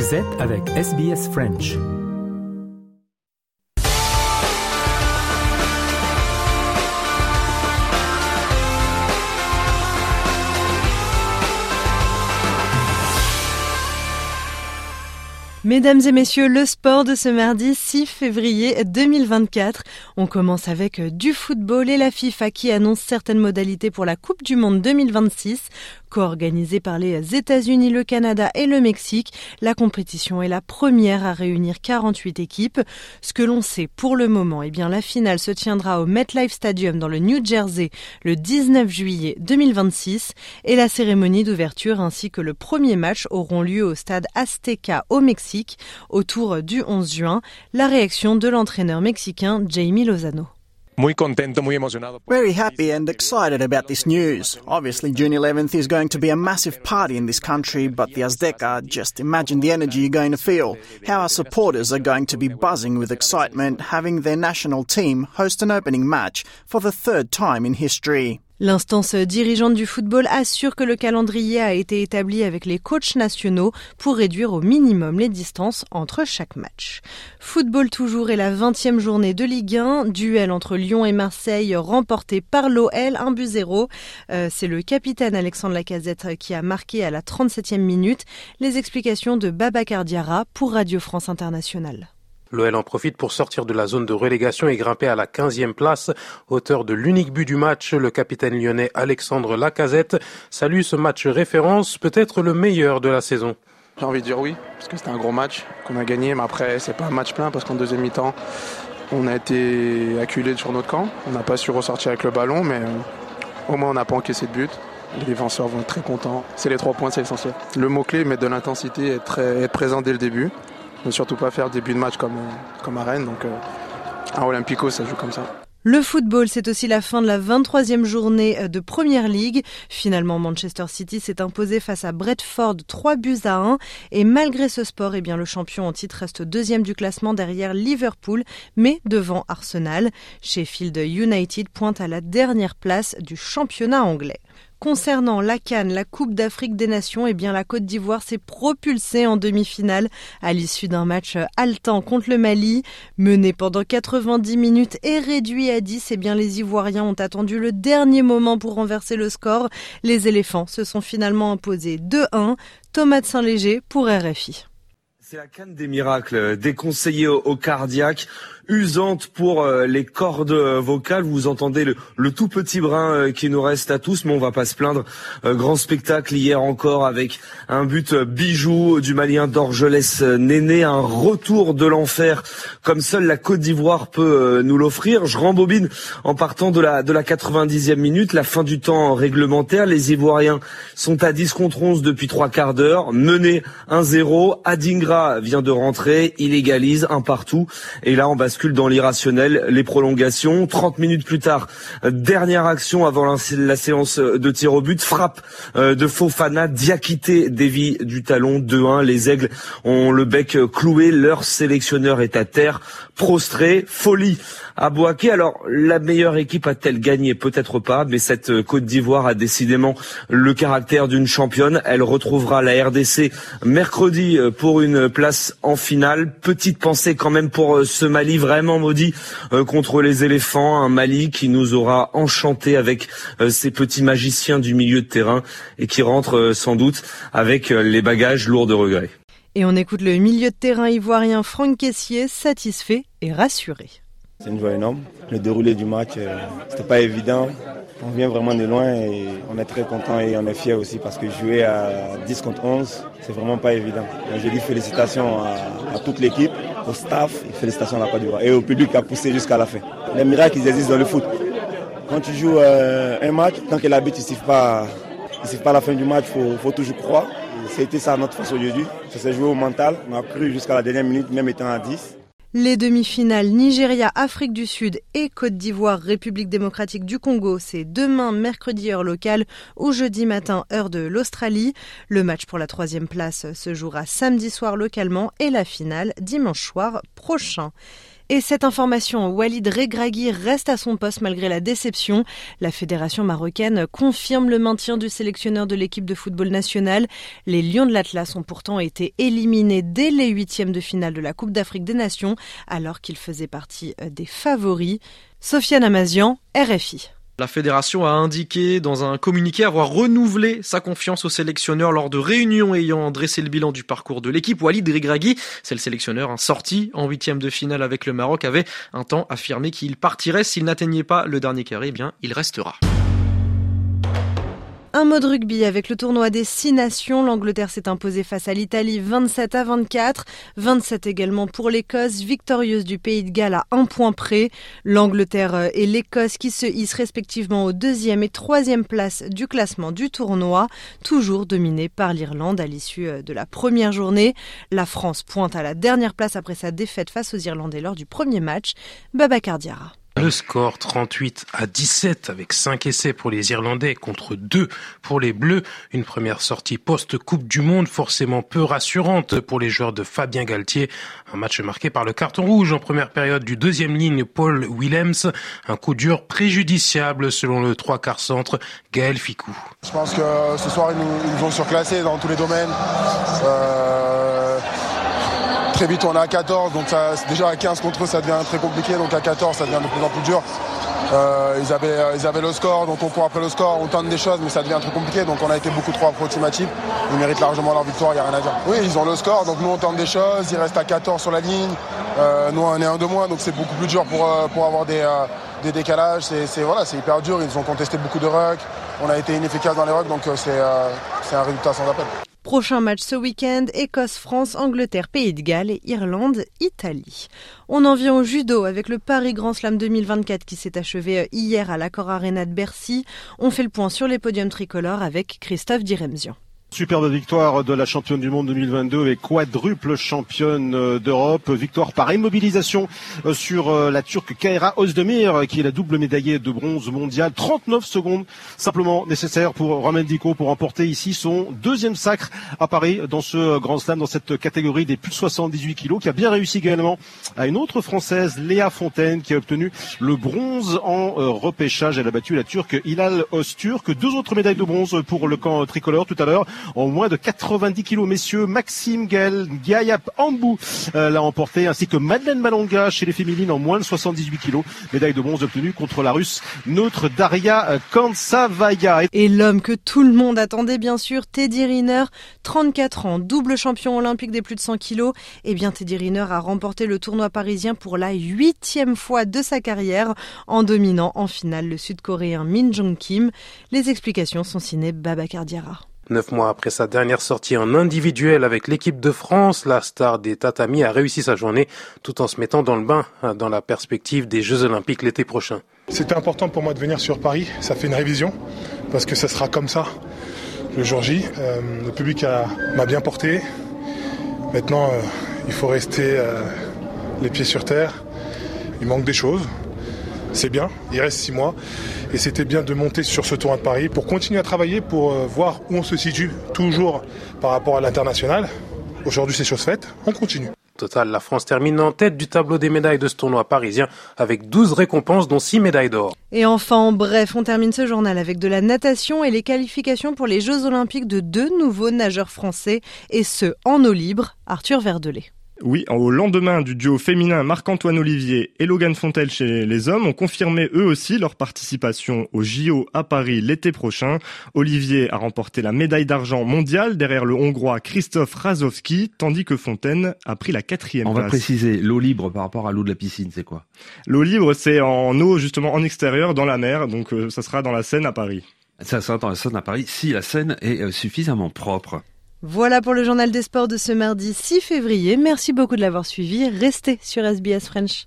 Vous êtes avec SBS French. Mesdames et messieurs, le sport de ce mardi 6 février 2024. On commence avec du football et la FIFA qui annonce certaines modalités pour la Coupe du Monde 2026. Co-organisée par les États-Unis, le Canada et le Mexique, la compétition est la première à réunir 48 équipes. Ce que l'on sait pour le moment, eh bien, la finale se tiendra au MetLife Stadium dans le New Jersey le 19 juillet 2026 et la cérémonie d'ouverture ainsi que le premier match auront lieu au stade Azteca au Mexique autour du 11 juin. La réaction de l'entraîneur mexicain Jamie Lozano. Muy contento, muy emocionado. Very happy and excited about this news. Obviously, June 11th is going to be a massive party in this country, but the Azteca, just imagine the energy you're going to feel. How our supporters are going to be buzzing with excitement having their national team host an opening match for the third time in history. L'instance dirigeante du football assure que le calendrier a été établi avec les coachs nationaux pour réduire au minimum les distances entre chaque match. Football toujours et la 20e journée de Ligue 1, duel entre Lyon et Marseille remporté par l'OL 1 but 0. Euh, c'est le capitaine Alexandre Lacazette qui a marqué à la 37e minute les explications de Baba Cardiara pour Radio France Internationale. L'OL en profite pour sortir de la zone de relégation et grimper à la 15e place. Auteur de l'unique but du match, le capitaine lyonnais Alexandre Lacazette salue ce match référence, peut-être le meilleur de la saison. J'ai envie de dire oui, parce que c'était un gros match qu'on a gagné, mais après c'est pas un match plein parce qu'en deuxième mi-temps on a été acculé sur notre camp. On n'a pas su ressortir avec le ballon, mais au moins on n'a pas encaissé de but. Les défenseurs vont être très contents. C'est les trois points, c'est essentiel. Le mot-clé, mettre de l'intensité, être, être présent dès le début ne surtout pas faire début de match comme, comme à Rennes. Donc, à Olympico, ça joue comme ça. Le football, c'est aussi la fin de la 23e journée de Première Ligue. Finalement, Manchester City s'est imposé face à Bradford 3 buts à 1. Et malgré ce sport, eh bien, le champion en titre reste deuxième du classement derrière Liverpool, mais devant Arsenal. Sheffield United pointe à la dernière place du championnat anglais. Concernant la Cannes, la Coupe d'Afrique des Nations, eh bien la Côte d'Ivoire s'est propulsée en demi-finale à l'issue d'un match haletant contre le Mali. Mené pendant 90 minutes et réduit à 10, eh bien les Ivoiriens ont attendu le dernier moment pour renverser le score. Les éléphants se sont finalement imposés 2-1. Thomas de Saint-Léger pour RFI. C'est la canne des miracles, déconseillée au, au cardiaque, usante pour euh, les cordes vocales. Vous entendez le, le, tout petit brin euh, qui nous reste à tous, mais on va pas se plaindre. Euh, grand spectacle hier encore avec un but bijou du Malien d'Orgelès Néné, un retour de l'enfer comme seule la Côte d'Ivoire peut nous l'offrir. Je rembobine en partant de la de la 90e minute, la fin du temps réglementaire. Les Ivoiriens sont à 10 contre 11 depuis trois quarts d'heure, menés 1-0. Adingra vient de rentrer, il égalise un partout. Et là, on bascule dans l'irrationnel, les prolongations. 30 minutes plus tard, dernière action avant la, séance de tir au but, frappe euh, de Fofana, Diakité dévie du talon 2-1. Les Aigles ont le bec cloué, leur sélectionneur est à terre, prostré, folie à Boaké. Alors, la meilleure équipe a-t-elle gagné? Peut-être pas, mais cette Côte d'Ivoire a décidément le caractère d'une championne. Elle retrouvera la RDC mercredi pour une place en finale. Petite pensée quand même pour ce Mali vraiment maudit contre les éléphants. Un Mali qui nous aura enchanté avec ses petits magiciens du milieu de terrain et qui rentre sans doute avec les bagages lourds de regrets. Et on écoute le milieu de terrain ivoirien Franck Caissier, satisfait et rassuré. C'est une joie énorme. Le déroulé du match, euh, c'était pas évident. On vient vraiment de loin et on est très content et on est fiers aussi parce que jouer à 10 contre 11, c'est vraiment pas évident. Donc, je dis félicitations à, à toute l'équipe, au staff et félicitations à la d'Ivoire et au public qui a poussé jusqu'à la fin. Les miracles, ils existent dans le foot. Quand tu joues euh, un match, tant que l'arbitre ne siffle pas, il pas la fin du match, il faut, faut toujours croire. C'était ça notre force aujourd'hui. Ça s'est joué au mental. On a cru jusqu'à la dernière minute, même étant à 10. Les demi-finales Nigeria, Afrique du Sud et Côte d'Ivoire, République démocratique du Congo, c'est demain mercredi heure locale ou jeudi matin heure de l'Australie. Le match pour la troisième place se jouera samedi soir localement et la finale dimanche soir prochain. Et cette information, Walid Regragui reste à son poste malgré la déception. La fédération marocaine confirme le maintien du sélectionneur de l'équipe de football nationale. Les Lions de l'Atlas ont pourtant été éliminés dès les huitièmes de finale de la Coupe d'Afrique des Nations, alors qu'ils faisaient partie euh, des favoris. Sofiane Amazian, RFI. La fédération a indiqué dans un communiqué avoir renouvelé sa confiance au sélectionneur lors de réunions ayant dressé le bilan du parcours de l'équipe. Walid Regragui, c'est le sélectionneur, un sorti en huitième de finale avec le Maroc, avait un temps affirmé qu'il partirait s'il n'atteignait pas le dernier carré. Eh bien, il restera. Un mot de rugby avec le tournoi des six nations. L'Angleterre s'est imposée face à l'Italie 27 à 24. 27 également pour l'Écosse, victorieuse du Pays de Galles à un point près. L'Angleterre et l'Écosse qui se hissent respectivement aux deuxième et troisième place du classement du tournoi, toujours dominé par l'Irlande à l'issue euh, de la première journée. La France pointe à la dernière place après sa défaite face aux Irlandais lors du premier match. Baba Cardiara. Le score 38 à 17 avec 5 essais pour les Irlandais contre 2 pour les Bleus. Une première sortie post-Coupe du Monde forcément peu rassurante pour les joueurs de Fabien Galtier. Un match marqué par le carton rouge en première période du deuxième ligne Paul Willems. Un coup dur préjudiciable selon le trois quarts centre Gaël Ficou. Je pense que ce soir ils nous, ont surclassé dans tous les domaines. Euh très vite on est à 14, donc ça, déjà à 15 contre eux ça devient très compliqué, donc à 14 ça devient de plus en plus dur. Euh, ils, avaient, ils avaient le score, donc on court après le score, on tente des choses, mais ça devient très compliqué, donc on a été beaucoup trop approximatif. Ils méritent largement leur victoire, il n'y a rien à dire. Oui, ils ont le score, donc nous on tente des choses, ils restent à 14 sur la ligne, euh, nous on est un de moins, donc c'est beaucoup plus dur pour, euh, pour avoir des, euh, des décalages, c'est voilà, hyper dur, ils ont contesté beaucoup de rucks, on a été inefficace dans les rucks, donc euh, c'est un résultat sans appel. Prochain match ce week-end, Écosse-France, Angleterre, Pays de Galles et Irlande-Italie. On en vient au judo avec le Paris Grand Slam 2024 qui s'est achevé hier à l'Accor Arena de Bercy. On fait le point sur les podiums tricolores avec Christophe Diremzian. Superbe victoire de la championne du monde 2022 et quadruple championne d'Europe. Victoire par immobilisation euh, sur euh, la Turque Kaira Ozdemir, qui est la double médaillée de bronze mondial. 39 secondes simplement nécessaires pour Romain pour remporter ici son deuxième sacre à Paris dans ce grand slam, dans cette catégorie des plus de 78 kilos, qui a bien réussi également à une autre française, Léa Fontaine, qui a obtenu le bronze en euh, repêchage. Elle a battu la Turque Hilal Öztürk. Deux autres médailles de bronze pour le camp tricolore tout à l'heure en moins de 90 kilos, messieurs. Maxime Gaël Gayap Ambou euh, l'a emporté, ainsi que Madeleine Malonga chez les féminines en moins de 78 kilos. Médaille de bronze obtenue contre la russe neutre Daria Kansavaya. Et l'homme que tout le monde attendait, bien sûr, Teddy Riner, 34 ans, double champion olympique des plus de 100 kilos. Eh bien, Teddy Riner a remporté le tournoi parisien pour la huitième fois de sa carrière en dominant en finale le sud-coréen Min Jong Kim. Les explications sont signées Baba Cardiara. Neuf mois après sa dernière sortie en individuel avec l'équipe de France, la star des tatamis a réussi sa journée tout en se mettant dans le bain dans la perspective des Jeux Olympiques l'été prochain. C'était important pour moi de venir sur Paris, ça fait une révision parce que ça sera comme ça le jour J. Euh, le public m'a bien porté. Maintenant, euh, il faut rester euh, les pieds sur terre. Il manque des choses. C'est bien, il reste six mois. Et c'était bien de monter sur ce tournoi de Paris pour continuer à travailler, pour voir où on se situe toujours par rapport à l'international. Aujourd'hui, c'est chose faite, on continue. Total, la France termine en tête du tableau des médailles de ce tournoi parisien avec 12 récompenses dont 6 médailles d'or. Et enfin, en bref, on termine ce journal avec de la natation et les qualifications pour les Jeux olympiques de deux nouveaux nageurs français et ce en eau libre, Arthur Verdelet. Oui, au lendemain du duo féminin Marc-Antoine Olivier et Logan Fontel chez les hommes ont confirmé eux aussi leur participation au JO à Paris l'été prochain. Olivier a remporté la médaille d'argent mondiale derrière le Hongrois Christophe Razowski, tandis que Fontaine a pris la quatrième place. On va préciser, l'eau libre par rapport à l'eau de la piscine, c'est quoi? L'eau libre, c'est en eau justement en extérieur, dans la mer, donc euh, ça sera dans la Seine à Paris. Ça sera dans la Seine à Paris, si la Seine est euh, suffisamment propre. Voilà pour le journal des sports de ce mardi 6 février. Merci beaucoup de l'avoir suivi. Restez sur SBS French.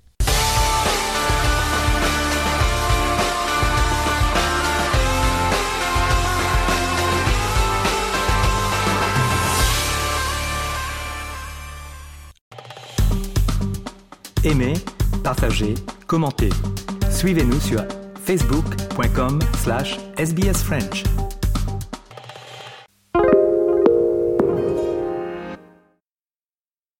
Aimez, partagez, commentez. Suivez-nous sur facebook.com slash sbsfrench.